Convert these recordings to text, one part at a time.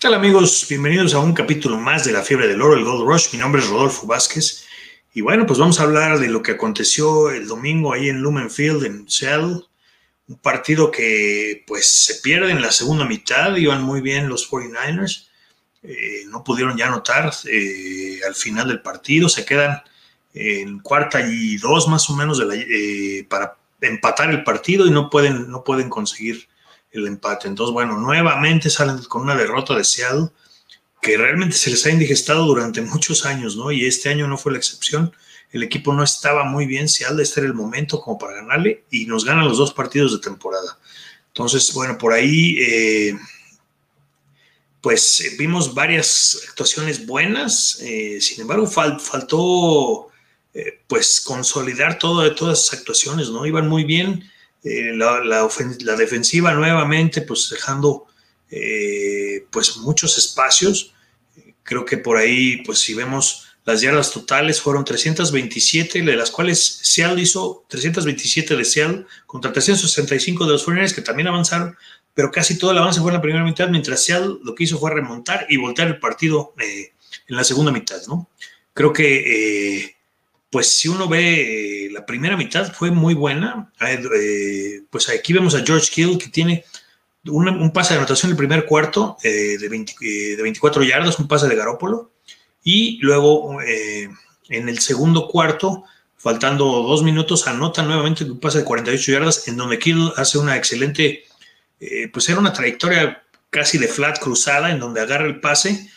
¿Qué tal amigos? Bienvenidos a un capítulo más de la fiebre del oro, el Gold Rush. Mi nombre es Rodolfo Vázquez. Y bueno, pues vamos a hablar de lo que aconteció el domingo ahí en Lumen Field, en Seattle. Un partido que pues se pierde en la segunda mitad, iban muy bien los 49ers. Eh, no pudieron ya anotar eh, al final del partido, se quedan en cuarta y dos más o menos de la, eh, para empatar el partido y no pueden, no pueden conseguir el empate. Entonces, bueno, nuevamente salen con una derrota de que realmente se les ha indigestado durante muchos años, ¿no? Y este año no fue la excepción. El equipo no estaba muy bien, Seattle, este era el momento como para ganarle y nos ganan los dos partidos de temporada. Entonces, bueno, por ahí, eh, pues vimos varias actuaciones buenas, eh, sin embargo, faltó, eh, pues, consolidar todo, todas esas actuaciones, ¿no? Iban muy bien eh, la, defensiva nuevamente, pues dejando eh, pues muchos espacios. Creo que por ahí, pues si vemos las yardas totales, fueron 327, de las cuales Seattle hizo 327 de Seattle contra 365 de los 49 que también avanzaron, pero casi todo el avance fue en la primera mitad, mientras Seattle lo que hizo fue remontar y voltear el partido eh, en la segunda mitad, ¿no? Creo que pues si uno ve eh, la primera mitad fue muy buena. Eh, pues aquí vemos a George Hill que tiene un pase de anotación en el primer cuarto eh, de, 24 yardas, un pase de Garópolo. Y luego en el segundo cuarto, faltando dos minutos, anota nuevamente un pase de 48 yardas en donde Kill hace una excelente, pues era una trayectoria casi de flat cruzada en donde agarra el pase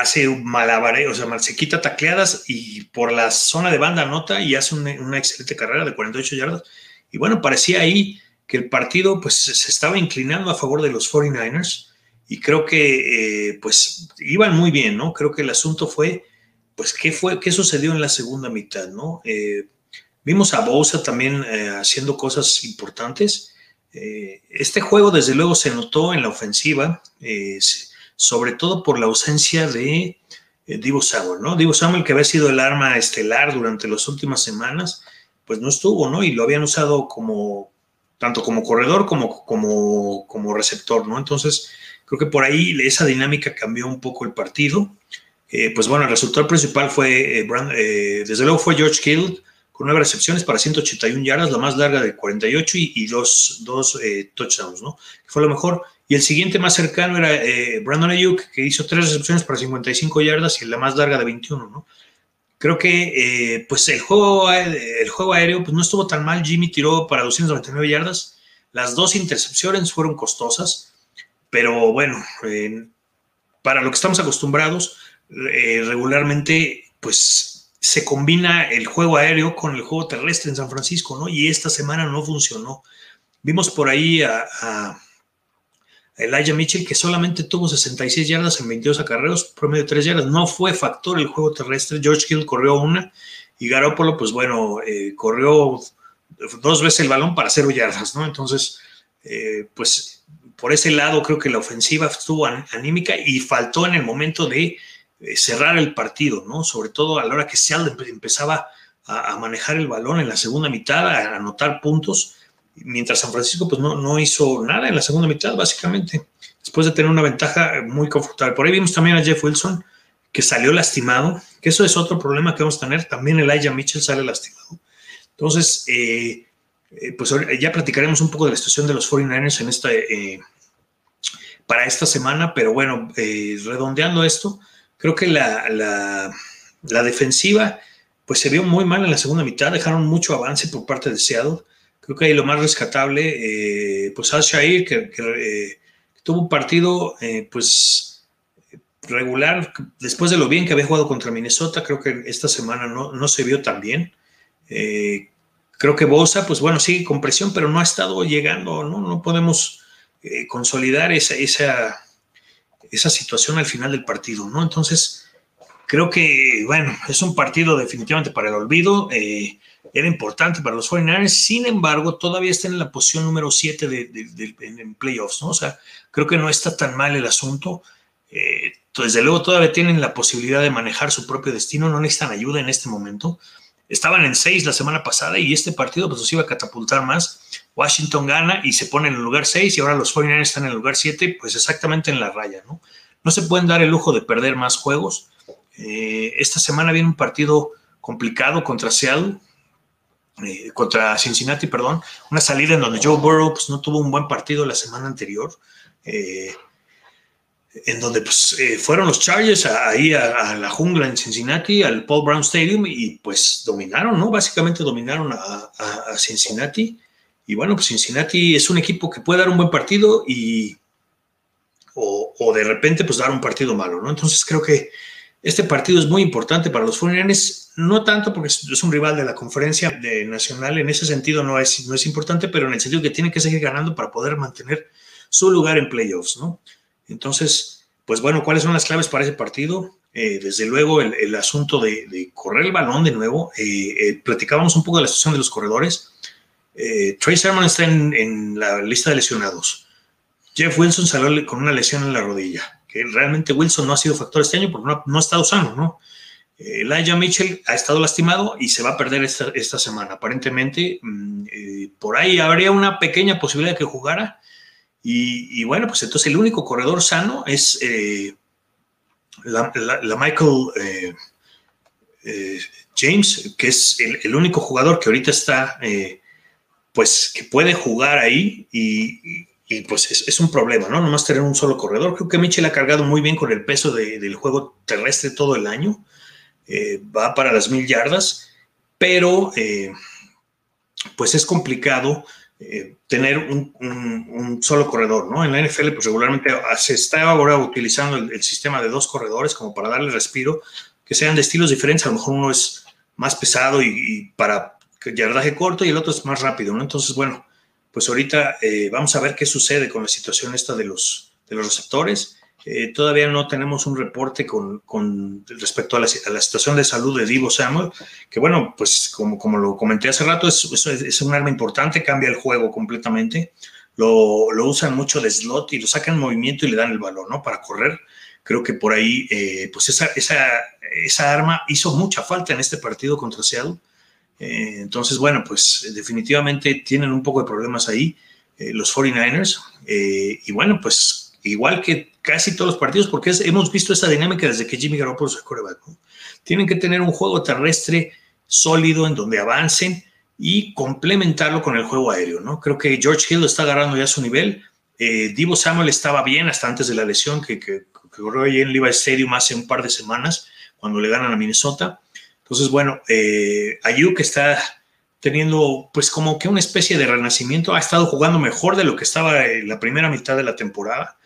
hace un malabareo, o sea, se quita tacleadas y por la zona de banda anota y hace una, excelente carrera de 48 yardas. Y bueno, parecía ahí que el partido pues se estaba inclinando a favor de los 49ers y creo que eh, pues iban muy bien, ¿no? Creo que el asunto fue pues qué fue, qué sucedió en la segunda mitad, ¿no? Eh, vimos a Bosa también eh, haciendo cosas importantes. este juego desde luego se notó en la ofensiva sobre todo por la ausencia de eh, Divo Samuel, ¿no? Divo Samuel, que había sido el arma estelar durante las últimas semanas, pues no estuvo, ¿no? Y lo habían usado como, tanto como corredor como, como, como receptor, ¿no? Entonces, creo que por ahí esa dinámica cambió un poco el partido. Eh, pues bueno, el resultado principal fue, eh, desde luego fue George Kittle, con nueve recepciones para 181 yardas, la más larga de 48 y, dos, dos touchdowns, ¿no? Fue lo mejor. Y el siguiente más cercano era eh, Brandon Ayuk, que hizo tres recepciones para 55 yardas y la más larga de 21, ¿no? Creo que eh, pues el juego, el juego aéreo pues no estuvo tan mal. Jimmy tiró para 299 yardas. Las dos intercepciones fueron costosas, pero bueno, eh, para lo que estamos acostumbrados, regularmente pues se combina el juego aéreo con el juego terrestre en San Francisco, ¿no? Y esta semana no funcionó. Vimos por ahí a Elijah Mitchell, que solamente tuvo 66 yardas en 22 acarreos, promedio de 3 yardas. No fue factor el juego terrestre. George Hill corrió una y Garoppolo, pues bueno, eh, corrió dos veces el balón para 0 yardas, ¿no? Entonces, eh, pues por ese lado creo que la ofensiva estuvo anímica y faltó en el momento de eh, cerrar el partido, ¿no? Sobre todo a la hora que Seattle empezaba a, manejar el balón en la segunda mitad, a anotar puntos mientras San Francisco pues no, no hizo nada en la segunda mitad, básicamente, después de tener una ventaja muy confortable. Por ahí vimos también a Jeff Wilson, que salió lastimado, que eso es otro problema que vamos a tener. También Elijah Mitchell sale lastimado. Entonces, eh, eh, pues ya platicaremos un poco de la situación de los 49ers en esta, para esta semana, pero bueno, redondeando esto, creo que la, la, defensiva pues se vio muy mal en la segunda mitad, dejaron mucho avance por parte de Seattle Creo que ahí lo más rescatable, eh, pues Al Shair, que, eh, tuvo un partido, eh, pues regular, después de lo bien que había jugado contra Minnesota, creo que esta semana no, no se vio tan bien. creo que Bosa, pues bueno, sigue con presión, pero no ha estado llegando, no, no podemos consolidar esa, esa, esa situación al final del partido, ¿no? Entonces, creo que, bueno, es un partido definitivamente para el olvido era importante para los 49ers, sin embargo, todavía está en la posición número 7 de, en playoffs, ¿no? O sea, creo que no está tan mal el asunto. Eh, desde luego todavía tienen la posibilidad de manejar su propio destino, no necesitan ayuda en este momento, estaban en seis la semana pasada y este partido pues los iba a catapultar más. Washington gana y se pone en el lugar 6 y ahora los 49ers están en el lugar 7, pues exactamente en la raya, ¿no? No se pueden dar el lujo de perder más juegos. Eh, esta semana viene un partido complicado contra Seattle, eh, contra Cincinnati, perdón, una salida en donde Joe Burrow pues, no tuvo un buen partido la semana anterior. Eh, en donde pues, eh, fueron los Chargers ahí a, la jungla en Cincinnati, al Paul Brown Stadium, y pues dominaron, ¿no? Básicamente dominaron a, Cincinnati. Y bueno, pues Cincinnati es un equipo que puede dar un buen partido y o, de repente pues dar un partido malo, ¿no? Entonces creo que este partido es muy importante para los 49 no tanto porque es un rival de la conferencia de nacional, en ese sentido no es, no es importante, pero en el sentido que tiene que seguir ganando para poder mantener su lugar en playoffs, ¿no? Entonces, pues bueno, ¿cuáles son las claves para ese partido? Eh, desde luego, el, asunto de, correr el balón de nuevo. Eh, eh, platicábamos un poco de la situación de los corredores. Trey Sermon está en, la lista de lesionados. Jeff Wilson salió con una lesión en la rodilla, que realmente Wilson no ha sido factor este año porque no, ha estado sano, ¿no? Elijah Mitchell ha estado lastimado y se va a perder esta, semana. Aparentemente, mm, por ahí habría una pequeña posibilidad de que jugara, y, bueno, pues entonces el único corredor sano es eh, la, Michael eh, eh, James, que es el, único jugador que ahorita está, pues que puede jugar ahí y, pues es, un problema, ¿no? Nomás tener un solo corredor. Creo que Mitchell ha cargado muy bien con el peso del juego terrestre todo el año. va para las mil yardas, pero pues es complicado eh, tener un, solo corredor, ¿no? En la NFL, pues regularmente se está ahora utilizando el, sistema de dos corredores como para darle respiro, que sean de estilos diferentes, a lo mejor uno es más pesado y, para yardaje corto y el otro es más rápido, ¿no? Entonces, bueno, pues ahorita eh, vamos a ver qué sucede con la situación esta de los, de los receptores. Eh, todavía no tenemos un reporte con, respecto a la, situación de salud de Divo Samuel, que bueno, pues como, como lo comenté hace rato, es, es, un arma importante, cambia el juego completamente. Lo, usan mucho de slot y lo sacan en movimiento y le dan el valor, ¿no? Para correr. Creo que por ahí, eh, pues esa, esa, esa, arma hizo mucha falta en este partido contra Seattle. Eh, entonces, bueno, pues definitivamente tienen un poco de problemas ahí los 49ers. y bueno, pues igual que casi todos los partidos, porque hemos visto esa dinámica desde que Jimmy Garoppolo se coreback. Tienen que tener un juego terrestre sólido en donde avancen y complementarlo con el juego aéreo, ¿no? Creo que George Hill está agarrando ya su nivel. Eh, Divo Samuel estaba bien hasta antes de la lesión que, que, corrió ahí en Levi Stadium hace un par de semanas, cuando le ganan a Minnesota. Entonces, bueno, eh, Ayuk está teniendo pues como que una especie de renacimiento, ha estado jugando mejor de lo que estaba en la primera mitad de la temporada.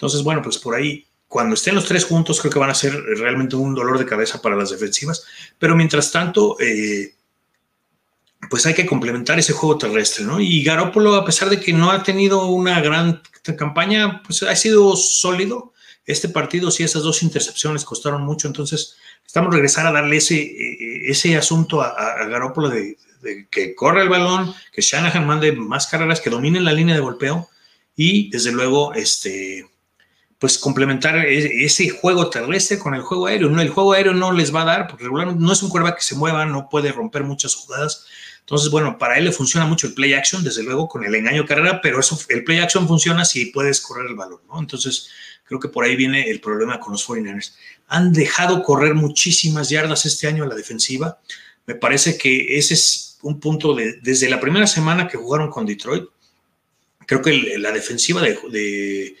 Entonces, bueno, pues por ahí, cuando estén los tres juntos, creo que van a ser realmente un dolor de cabeza para las defensivas. Pero mientras tanto, eh, pues hay que complementar ese juego terrestre, ¿no? Y Garópolo, a pesar de que no ha tenido una gran campaña, pues ha sido sólido. Este partido, sí, esas dos intercepciones costaron mucho, entonces estamos regresar a darle ese, eh, ese asunto a, a Garópolo de, de, que corra el balón, que Shanahan mande más carreras, que domine la línea de golpeo y desde luego, este, pues complementar ese juego terrestre con el juego aéreo. No, el juego aéreo no les va a dar, porque regularmente no es un cuerva que se mueva, no puede romper muchas jugadas. Entonces, bueno, para él le funciona mucho el play action, desde luego, con el engaño carrera, pero eso, el play action funciona si puedes correr el balón, ¿no? Entonces, creo que por ahí viene el problema con los 49ers. Han dejado correr muchísimas yardas este año a la defensiva. Me parece que ese es un punto de, desde la primera semana que jugaron con Detroit. Creo que la defensiva de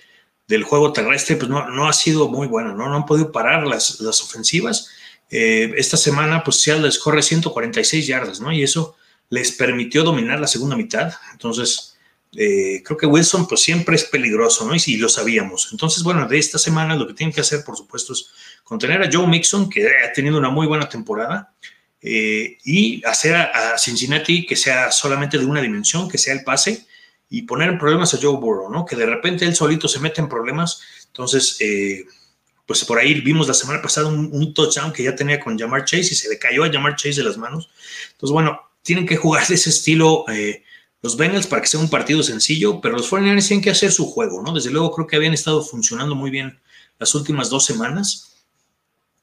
del juego terrestre, pues no, no ha sido muy bueno, ¿no? No han podido parar las, las ofensivas. Eh, esta semana, pues Seattle les corre 146 yardas, ¿no? Y eso les permitió dominar la segunda mitad. Entonces, eh, creo que Wilson, pues siempre es peligroso, ¿no? Y sí, lo sabíamos. Entonces, bueno, de esta semana lo que tienen que hacer, por supuesto, es contener a Joe Mixon, que ha tenido una muy buena temporada, eh, y hacer a Cincinnati que sea solamente de una dimensión, que sea el pase y poner en problemas a Joe Burrow, ¿no? Que de repente él solito se mete en problemas. Entonces, eh, pues por ahí vimos la semana pasada un, touchdown que ya tenía con Jamar Chase y se le cayó a Jamar Chase de las manos. Entonces, bueno, tienen que jugar de ese estilo eh, los Bengals para que sea un partido sencillo, pero los 49ers tienen que hacer su juego, ¿no? Desde luego creo que habían estado funcionando muy bien las últimas dos semanas.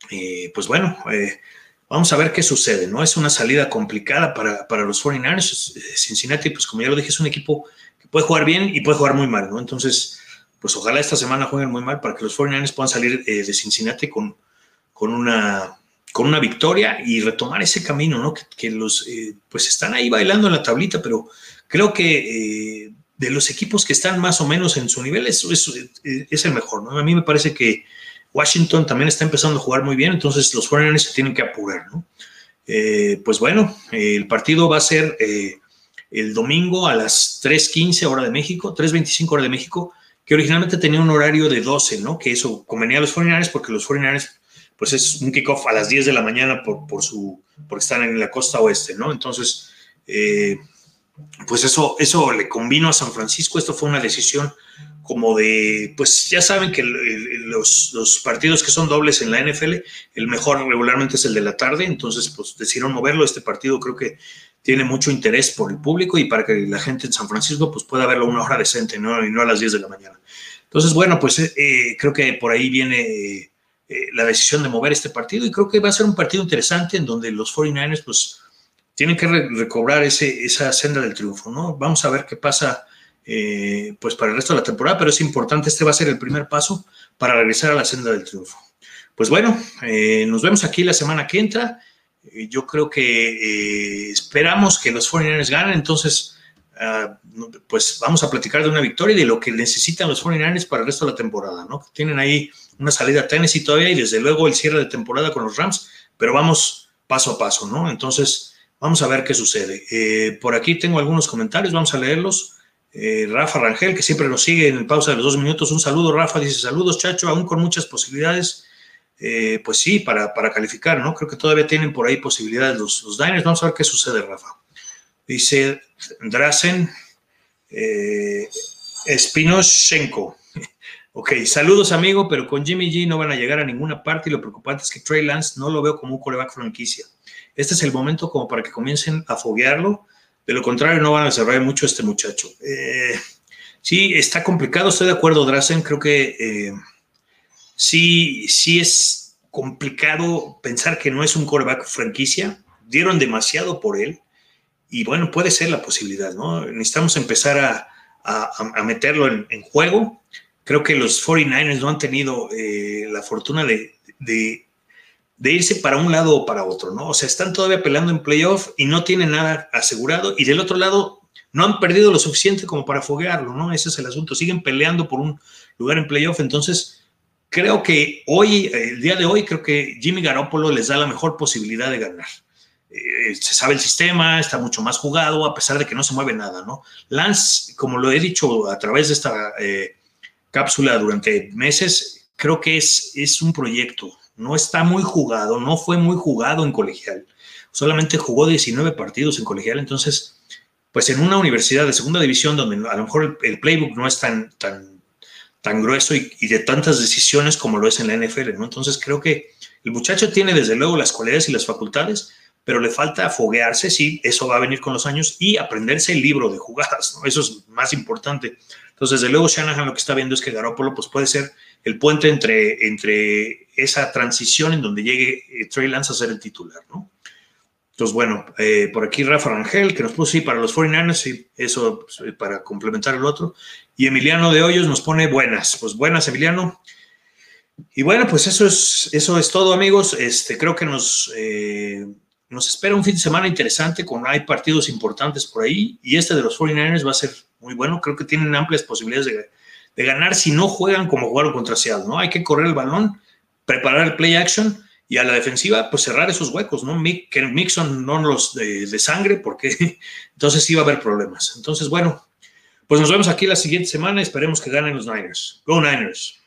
Eh, pues bueno, vamos a ver qué sucede, ¿no? Es una salida complicada para, para los 49ers. Cincinnati, pues como ya lo dije, es un equipo puede jugar bien y puede jugar muy mal, ¿no? Entonces, pues ojalá esta semana jueguen muy mal para que los 49ers puedan salir eh, de Cincinnati con, con, una, con una victoria y retomar ese camino, ¿no? Que, los, eh, pues están ahí bailando en la tablita, pero creo que eh, de los equipos que están más o menos en su nivel es, es, el mejor, ¿no? A mí me parece que Washington también está empezando a jugar muy bien, entonces los 49ers se tienen que apurar, ¿no? pues bueno, el partido va a ser el domingo a las 3.15 hora de México, 3.25 hora de México, que originalmente tenía un horario de 12, ¿no? Que eso convenía a los 49 porque los 49 pues es un kickoff a las 10 de la mañana por, por su, porque están en la costa oeste, ¿no? Entonces, eh, pues eso, eso le convino a San Francisco, esto fue una decisión como de, pues ya saben que los, los, partidos que son dobles en la NFL, el mejor regularmente es el de la tarde, entonces pues decidieron moverlo, este partido creo que tiene mucho interés por el público y para que la gente en San Francisco pues pueda verlo una hora decente ¿no? y no a las 10 de la mañana. Entonces, bueno, pues eh, eh, creo que por ahí viene eh, la decisión de mover este partido y creo que va a ser un partido interesante en donde los 49ers pues tienen que recobrar ese, esa senda del triunfo, ¿no? Vamos a ver qué pasa pues para el resto de la temporada, pero es importante, este va a ser el primer paso para regresar a la senda del triunfo. Pues bueno, nos vemos aquí la semana que entra. Eh, yo creo que eh, esperamos que los 49ers ganen, entonces, ah, pues vamos a platicar de una victoria y de lo que necesitan los 49ers para el resto de la temporada, ¿no? Tienen ahí una salida a Tennessee todavía y desde luego el cierre de temporada con los Rams, pero vamos paso a paso, ¿no? Entonces, vamos a ver qué sucede. Eh, por aquí tengo algunos comentarios, vamos a leerlos. Rafa Rangel, que siempre nos sigue en pausa de los dos minutos, un saludo, Rafa, dice saludos, Chacho, aún con muchas posibilidades eh, pues sí, para, para, calificar, ¿no? Creo que todavía tienen por ahí posibilidades los, los Diners. Vamos a ver qué sucede, Rafa. Dice Drasen eh, Spinoshenko. ok, saludos, amigo, pero con Jimmy G no van a llegar a ninguna parte y lo preocupante es que Trey Lance no lo veo como un coreback franquicia. Este es el momento como para que comiencen a foguearlo. De lo contrario, no van a desarrollar mucho este muchacho. Eh, sí, está complicado, estoy de acuerdo, Drasen. Creo que eh, sí, sí es complicado pensar que no es un coreback franquicia. Dieron demasiado por él y bueno, puede ser la posibilidad, ¿no? Necesitamos empezar a, meterlo en, juego. Creo que los 49ers no han tenido eh, la fortuna de, de, irse para un lado o para otro, ¿no? O sea, están todavía peleando en playoff y no tienen nada asegurado. Y del otro lado, no han perdido lo suficiente como para foguearlo, ¿no? Ese es el asunto. Siguen peleando por un lugar en playoff. Entonces, creo que hoy, el día de hoy, creo que Jimmy Garoppolo les da la mejor posibilidad de ganar. Eh, se sabe el sistema, está mucho más jugado, a pesar de que no se mueve nada, ¿no? Lance, como lo he dicho a través de esta eh, cápsula durante meses, creo que es, es un proyecto, no está muy jugado, no fue muy jugado en colegial, solamente jugó 19 partidos en colegial, entonces, pues en una universidad de segunda división donde a lo mejor el, playbook no es tan tan grueso y, de tantas decisiones como lo es en la NFL, ¿no? Entonces creo que el muchacho tiene desde luego las cualidades y las facultades, pero le falta foguearse, sí, eso va a venir con los años y aprenderse el libro de jugadas, ¿no? Eso es más importante. Entonces, desde luego Shanahan lo que está viendo es que Garoppolo pues puede ser el puente entre, entre esa transición en donde llegue eh, Trey Lance a ser el titular, ¿no? Entonces, bueno, eh, por aquí Rafa Rangel, que nos puso, sí, para los 49ers, y eso pues, para complementar el otro. Y Emiliano de Hoyos nos pone buenas. Pues buenas, Emiliano. Y bueno, pues eso es, eso es todo, amigos. Este, creo que nos, eh, nos espera un fin de semana interesante, con hay partidos importantes por ahí, y este de los 49ers va a ser muy bueno. Creo que tienen amplias posibilidades de, de ganar si no juegan como jugaron contra Seattle, ¿no? Hay que correr el balón, preparar el play action y a la defensiva, pues cerrar esos huecos, ¿no? Que Mixon no los de, de sangre, porque entonces va a haber problemas. Entonces, bueno, pues nos vemos aquí la siguiente semana. Esperemos que ganen los Niners. Go Niners.